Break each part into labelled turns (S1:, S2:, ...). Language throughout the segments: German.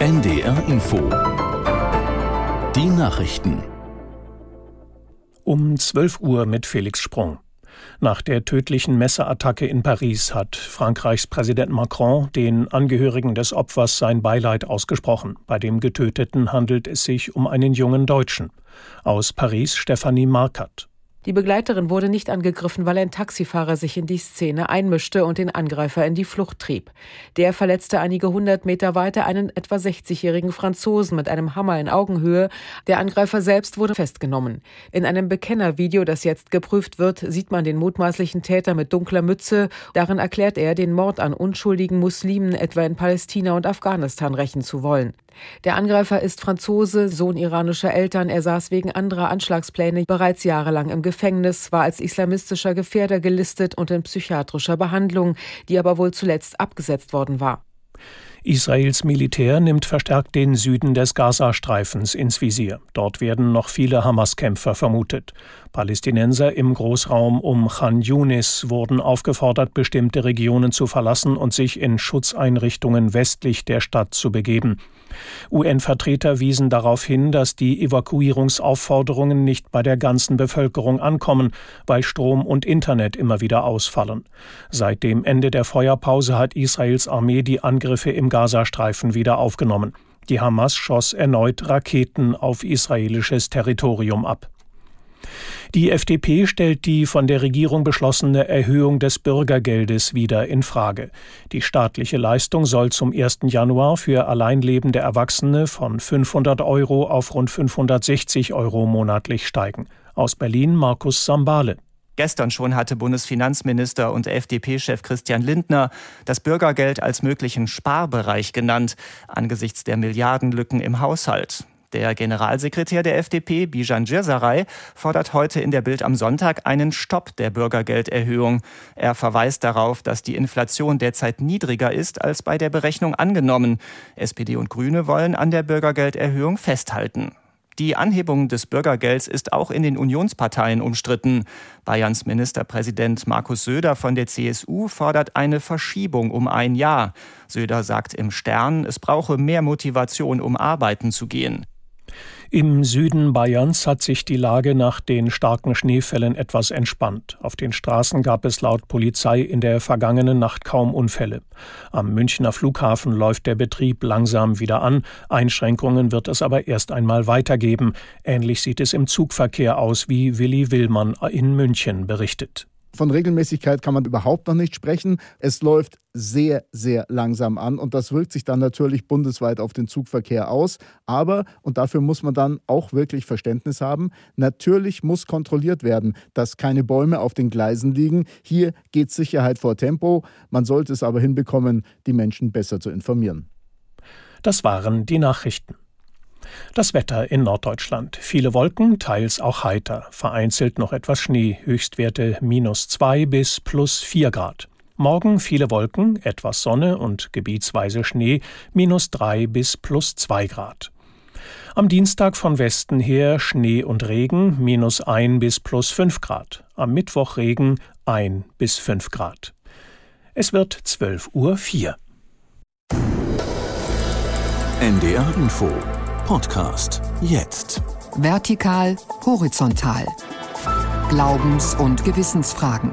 S1: NDR Info. Die Nachrichten.
S2: Um 12 Uhr mit Felix Sprung. Nach der tödlichen Messerattacke in Paris hat Frankreichs Präsident Macron den Angehörigen des Opfers sein Beileid ausgesprochen. Bei dem Getöteten handelt es sich um einen jungen Deutschen. Aus Paris Stephanie Markert.
S3: Die Begleiterin wurde nicht angegriffen, weil ein Taxifahrer sich in die Szene einmischte und den Angreifer in die Flucht trieb. Der verletzte einige hundert Meter weiter einen etwa 60-jährigen Franzosen mit einem Hammer in Augenhöhe. Der Angreifer selbst wurde festgenommen. In einem Bekennervideo, das jetzt geprüft wird, sieht man den mutmaßlichen Täter mit dunkler Mütze. Darin erklärt er, den Mord an unschuldigen Muslimen etwa in Palästina und Afghanistan rächen zu wollen. Der Angreifer ist Franzose, Sohn iranischer Eltern. Er saß wegen anderer Anschlagspläne bereits jahrelang im Gefängnis, war als islamistischer Gefährder gelistet und in psychiatrischer Behandlung, die aber wohl zuletzt abgesetzt worden war.
S2: Israels Militär nimmt verstärkt den Süden des Gazastreifens ins Visier. Dort werden noch viele Hamas-Kämpfer vermutet. Palästinenser im Großraum um Khan Yunis wurden aufgefordert, bestimmte Regionen zu verlassen und sich in Schutzeinrichtungen westlich der Stadt zu begeben. UN-Vertreter wiesen darauf hin, dass die Evakuierungsaufforderungen nicht bei der ganzen Bevölkerung ankommen, weil Strom und Internet immer wieder ausfallen. Seit dem Ende der Feuerpause hat Israels Armee die Angriffe im Gazastreifen wieder aufgenommen. Die Hamas schoss erneut Raketen auf israelisches Territorium ab. Die FDP stellt die von der Regierung beschlossene Erhöhung des Bürgergeldes wieder in Frage. Die staatliche Leistung soll zum 1. Januar für alleinlebende Erwachsene von 500 Euro auf rund 560 Euro monatlich steigen. Aus Berlin Markus Sambale.
S4: Gestern schon hatte Bundesfinanzminister und FDP-Chef Christian Lindner das Bürgergeld als möglichen Sparbereich genannt, angesichts der Milliardenlücken im Haushalt. Der Generalsekretär der FDP, Bijan Girsaray, fordert heute in der Bild am Sonntag einen Stopp der Bürgergelderhöhung. Er verweist darauf, dass die Inflation derzeit niedriger ist als bei der Berechnung angenommen. SPD und Grüne wollen an der Bürgergelderhöhung festhalten. Die Anhebung des Bürgergelds ist auch in den Unionsparteien umstritten. Bayerns Ministerpräsident Markus Söder von der CSU fordert eine Verschiebung um ein Jahr. Söder sagt im Stern, es brauche mehr Motivation, um arbeiten zu gehen.
S2: Im Süden Bayerns hat sich die Lage nach den starken Schneefällen etwas entspannt. Auf den Straßen gab es laut Polizei in der vergangenen Nacht kaum Unfälle. Am Münchner Flughafen läuft der Betrieb langsam wieder an. Einschränkungen wird es aber erst einmal weitergeben. Ähnlich sieht es im Zugverkehr aus, wie Willi Willmann in München berichtet.
S5: Von Regelmäßigkeit kann man überhaupt noch nicht sprechen. Es läuft sehr, sehr langsam an und das wirkt sich dann natürlich bundesweit auf den Zugverkehr aus. Aber, und dafür muss man dann auch wirklich Verständnis haben, natürlich muss kontrolliert werden, dass keine Bäume auf den Gleisen liegen. Hier geht Sicherheit vor Tempo. Man sollte es aber hinbekommen, die Menschen besser zu informieren.
S2: Das waren die Nachrichten. Das Wetter in Norddeutschland. Viele Wolken, teils auch heiter. Vereinzelt noch etwas Schnee. Höchstwerte minus zwei bis plus vier Grad. Morgen viele Wolken, etwas Sonne und gebietsweise Schnee, minus drei bis plus zwei Grad. Am Dienstag von Westen her Schnee und Regen, minus ein bis plus fünf Grad. Am Mittwoch Regen, ein bis fünf Grad. Es wird zwölf Uhr. vier.
S1: NDR Info Podcast. Jetzt.
S6: Vertikal, horizontal. Glaubens- und Gewissensfragen.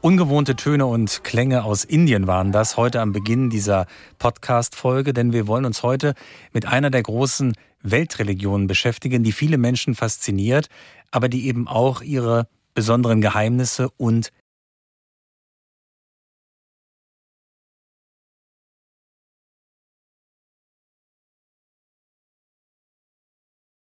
S7: Ungewohnte Töne und Klänge aus Indien waren das heute am Beginn dieser Podcast-Folge, denn wir wollen uns heute mit einer der großen Weltreligionen beschäftigen, die viele Menschen fasziniert, aber die eben auch ihre besonderen Geheimnisse und